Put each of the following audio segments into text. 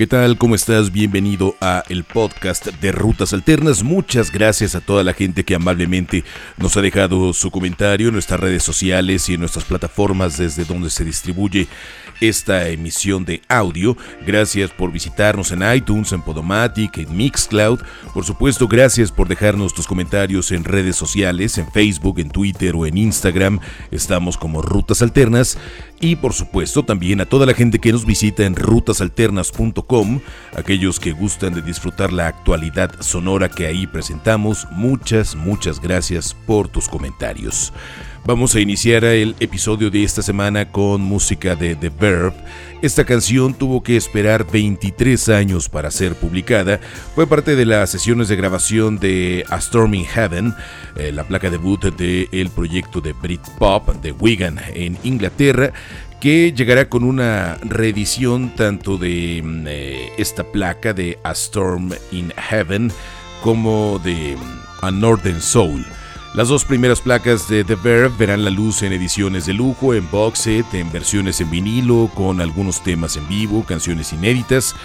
¿Qué tal? ¿Cómo estás? Bienvenido a el podcast de Rutas Alternas. Muchas gracias a toda la gente que amablemente nos ha dejado su comentario en nuestras redes sociales y en nuestras plataformas desde donde se distribuye esta emisión de audio. Gracias por visitarnos en iTunes, en Podomatic, en Mixcloud. Por supuesto, gracias por dejarnos tus comentarios en redes sociales, en Facebook, en Twitter o en Instagram. Estamos como Rutas Alternas. Y por supuesto también a toda la gente que nos visita en rutasalternas.com, aquellos que gustan de disfrutar la actualidad sonora que ahí presentamos, muchas, muchas gracias por tus comentarios. Vamos a iniciar el episodio de esta semana con música de The Verb. Esta canción tuvo que esperar 23 años para ser publicada. Fue parte de las sesiones de grabación de A Storm in Heaven, eh, la placa debut del proyecto de Britpop de Wigan en Inglaterra, que llegará con una reedición tanto de mm, eh, esta placa de A Storm in Heaven como de mm, A Northern Soul. Las dos primeras placas de The Verve verán la luz en ediciones de lujo, en box set, en versiones en vinilo, con algunos temas en vivo, canciones inéditas.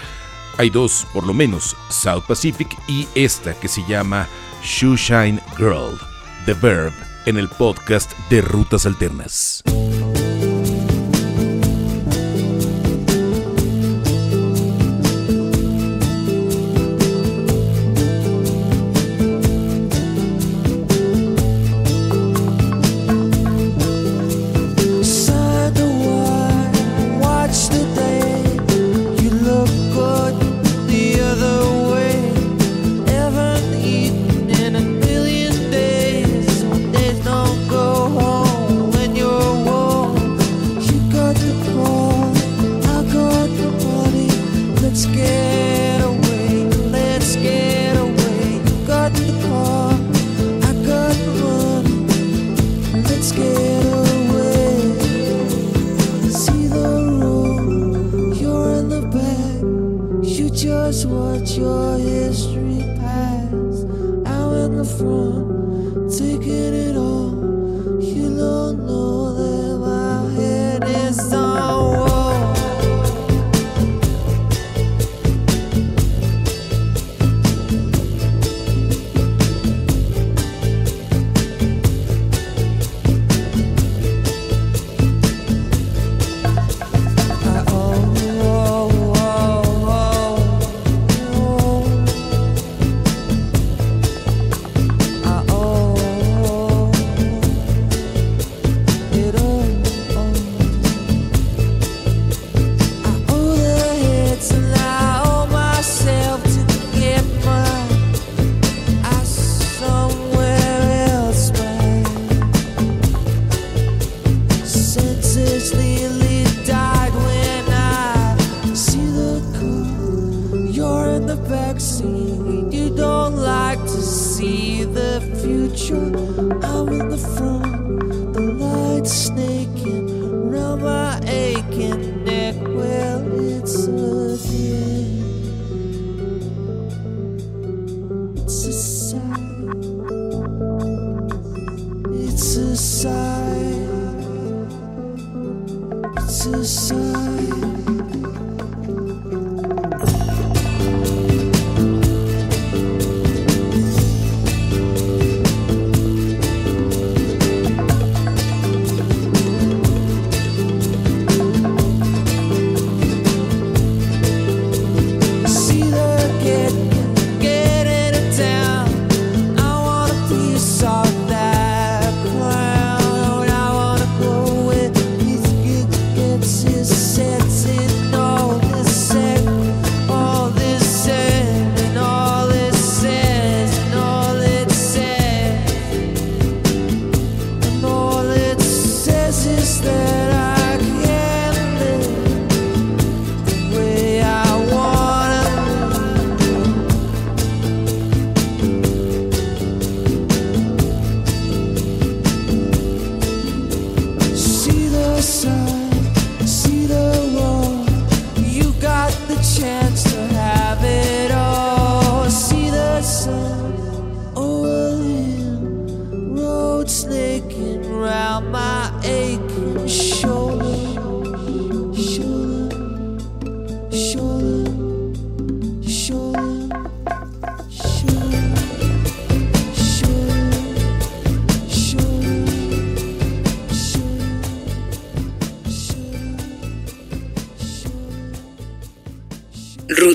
Hay dos, por lo menos, South Pacific y esta que se llama Shoeshine Girl. The Verve en el podcast de Rutas Alternas. so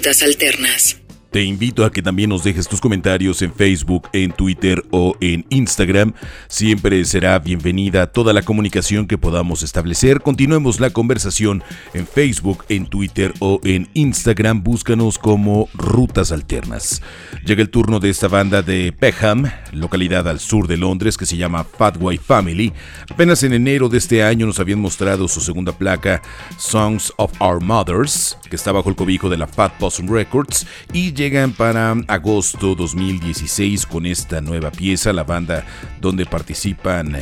Rutas Alternas. Te invito a que también nos dejes tus comentarios en Facebook, en Twitter o en Instagram. Siempre será bienvenida toda la comunicación que podamos establecer. Continuemos la conversación en Facebook, en Twitter o en Instagram. Búscanos como Rutas Alternas. Llega el turno de esta banda de Peckham, localidad al sur de Londres que se llama Fatway Family. Apenas en enero de este año nos habían mostrado su segunda placa, Songs of Our Mothers, que está bajo el cobijo de la Fat Possum Records y llegan para agosto 2016 con esta nueva pieza, la banda donde participan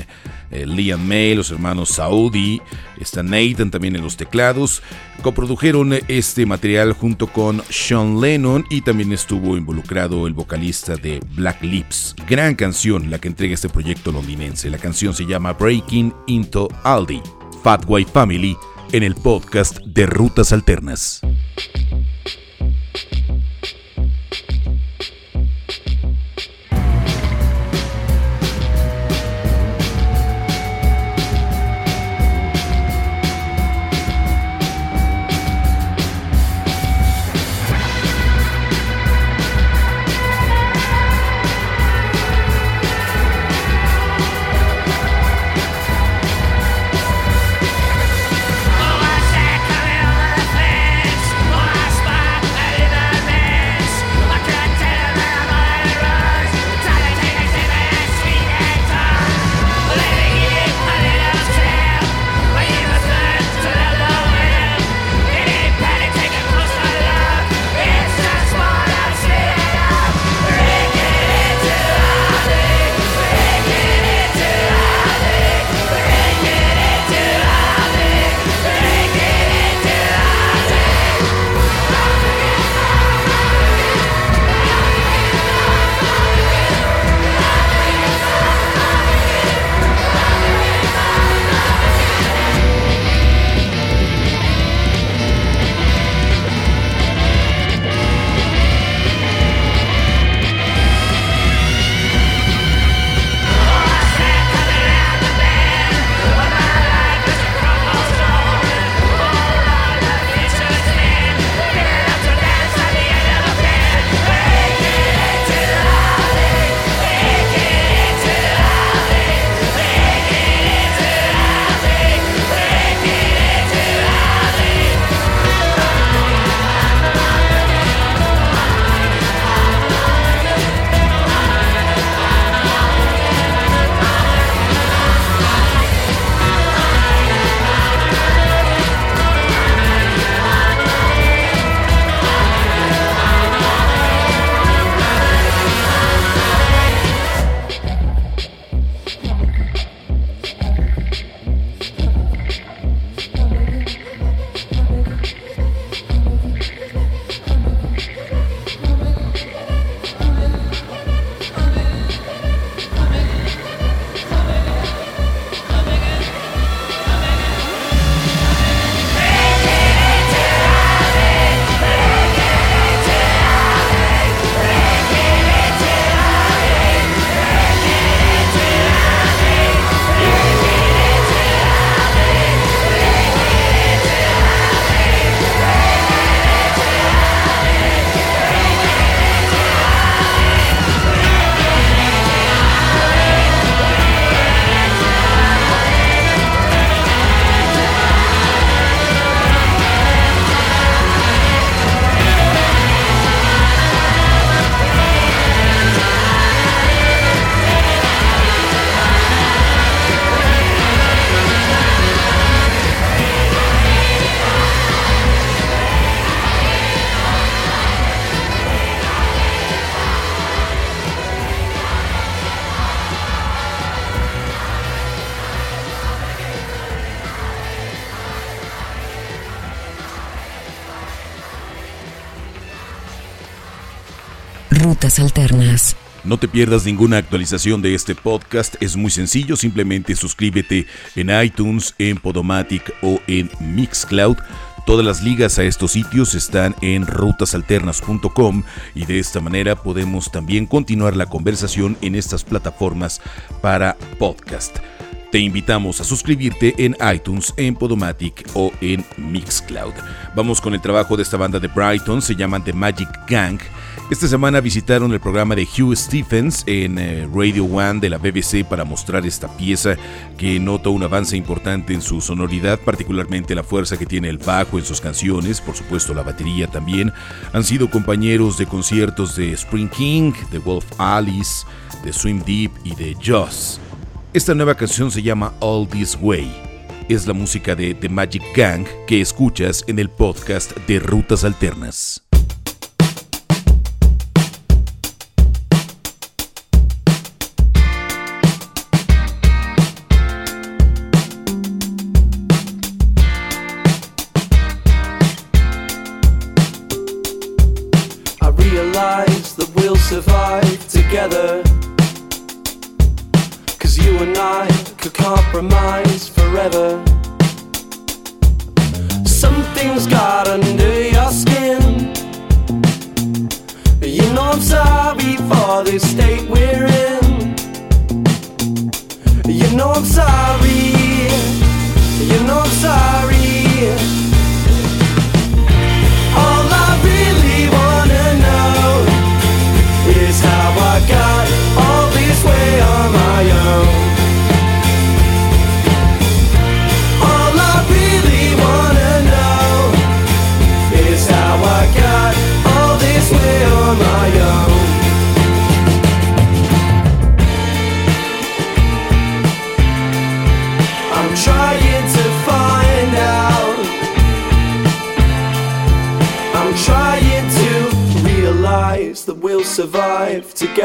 eh, Liam May, los hermanos Saudi, está Nathan también en los teclados. Coprodujeron este material junto con Sean Lennon y también estuvo involucrado el vocalista de Black Lips. Gran canción la que entrega este proyecto londinense. La canción se llama Breaking into Aldi. Fat White Family en el podcast de Rutas Alternas. No te pierdas ninguna actualización de este podcast, es muy sencillo, simplemente suscríbete en iTunes, en Podomatic o en Mixcloud. Todas las ligas a estos sitios están en rutasalternas.com y de esta manera podemos también continuar la conversación en estas plataformas para podcast. Te invitamos a suscribirte en iTunes, en Podomatic o en Mixcloud. Vamos con el trabajo de esta banda de Brighton, se llaman The Magic Gang. Esta semana visitaron el programa de Hugh Stephens en eh, Radio One de la BBC para mostrar esta pieza que nota un avance importante en su sonoridad, particularmente la fuerza que tiene el bajo en sus canciones, por supuesto la batería también. Han sido compañeros de conciertos de Spring King, de Wolf Alice, de Swim Deep y de Joss. Esta nueva canción se llama All This Way. Es la música de The Magic Gang que escuchas en el podcast de Rutas Alternas. survive together. And I could compromise forever. Something's got under your skin. You know I'm sorry for this state we're in. You know I'm sorry. You know I'm sorry.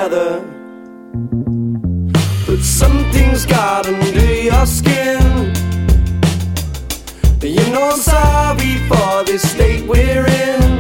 Together. But something's got under your skin. You know I'm sorry for this state we're in.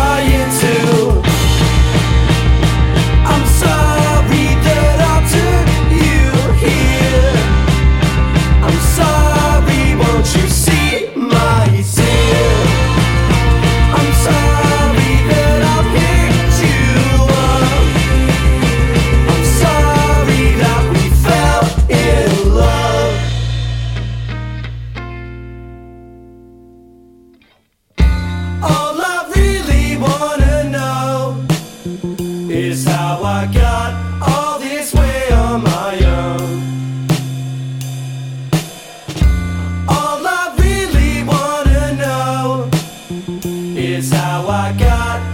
trying to Is how I got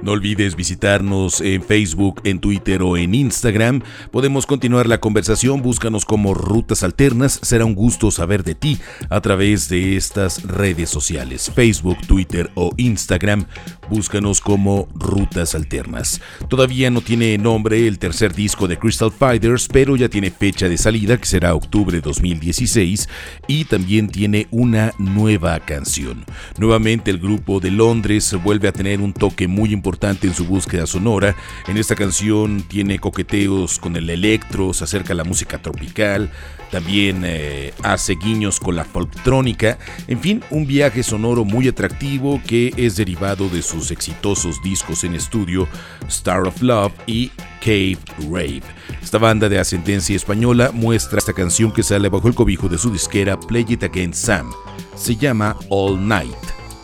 No olvides visitarnos en Facebook, en Twitter o en Instagram. Podemos continuar la conversación, búscanos como Rutas Alternas. Será un gusto saber de ti a través de estas redes sociales, Facebook, Twitter o Instagram. Búscanos como Rutas Alternas. Todavía no tiene nombre el tercer disco de Crystal Fighters, pero ya tiene fecha de salida que será octubre 2016 y también tiene una nueva canción. Nuevamente el grupo de Londres vuelve a tener un toque muy importante en su búsqueda sonora. En esta canción tiene coqueteos con el electro, se acerca a la música tropical, también eh, hace guiños con la folktrónica, en fin, un viaje sonoro muy atractivo que es derivado de sus exitosos discos en estudio Star of Love y Cave Rave. Esta banda de ascendencia española muestra esta canción que sale bajo el cobijo de su disquera Play It Again Sam. Se llama All Night.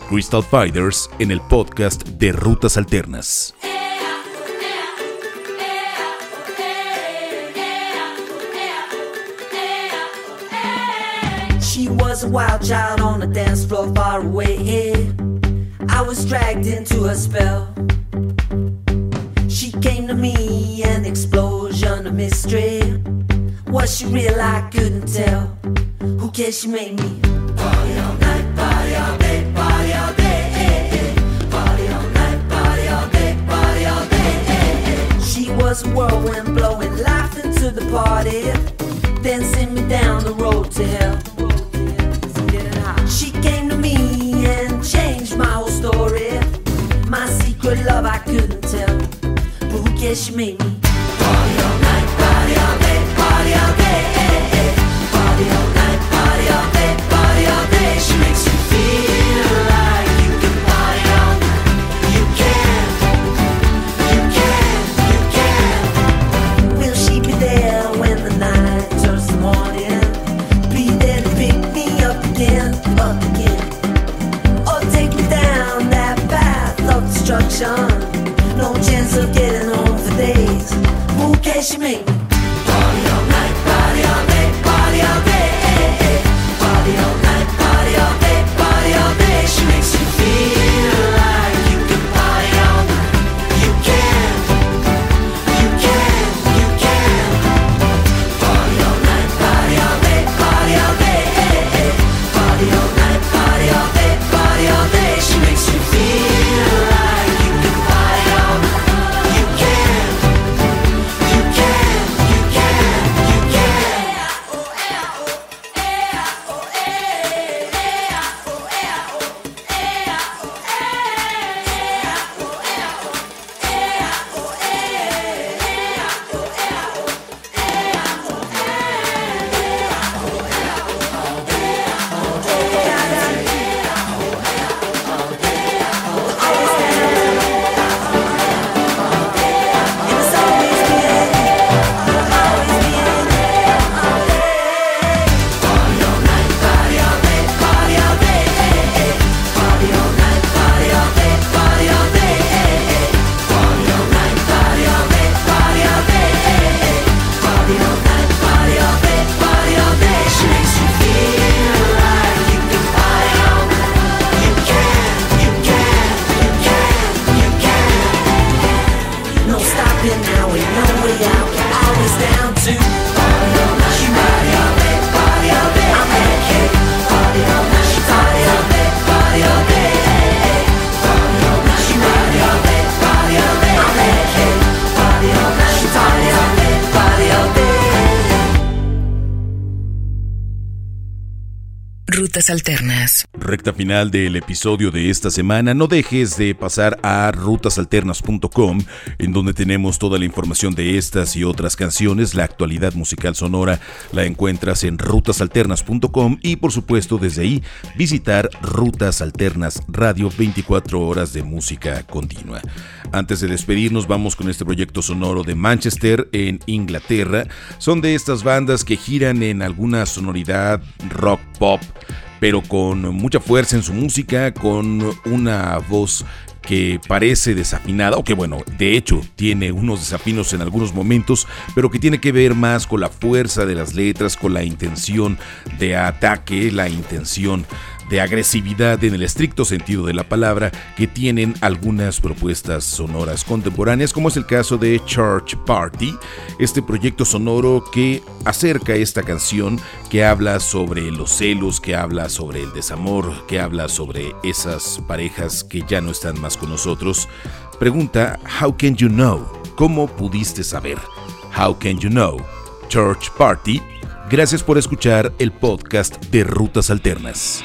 Crystal Fighters en el podcast de Rutas Alternas. She was a wild child on dance floor far away. I was dragged into a spell. She came to me, an explosion of mystery. Was she real? I couldn't tell. Who cares? She made me party all night, party all day, party all day. Eh, eh. Party all night, party all day, party all day. Eh, she was a whirlwind blowing life into the party, then sent me down the road to hell. Secret love I couldn't tell, but who cares? She made me party all night, party all day, party all day. Eh, eh, eh. Party all night, party all Always down to Alternas. Recta final del episodio de esta semana, no dejes de pasar a rutasalternas.com, en donde tenemos toda la información de estas y otras canciones, la actualidad musical sonora la encuentras en rutasalternas.com y por supuesto desde ahí visitar Rutas Alternas Radio 24 horas de música continua. Antes de despedirnos vamos con este proyecto sonoro de Manchester en Inglaterra. Son de estas bandas que giran en alguna sonoridad rock pop pero con mucha fuerza en su música, con una voz que parece desafinada, o que bueno, de hecho tiene unos desafinos en algunos momentos, pero que tiene que ver más con la fuerza de las letras, con la intención de ataque, la intención de agresividad en el estricto sentido de la palabra que tienen algunas propuestas sonoras contemporáneas, como es el caso de Church Party, este proyecto sonoro que acerca esta canción que habla sobre los celos, que habla sobre el desamor, que habla sobre esas parejas que ya no están más con nosotros. Pregunta, How can you know? ¿Cómo pudiste saber? How can you know? Church Party. Gracias por escuchar el podcast de Rutas Alternas.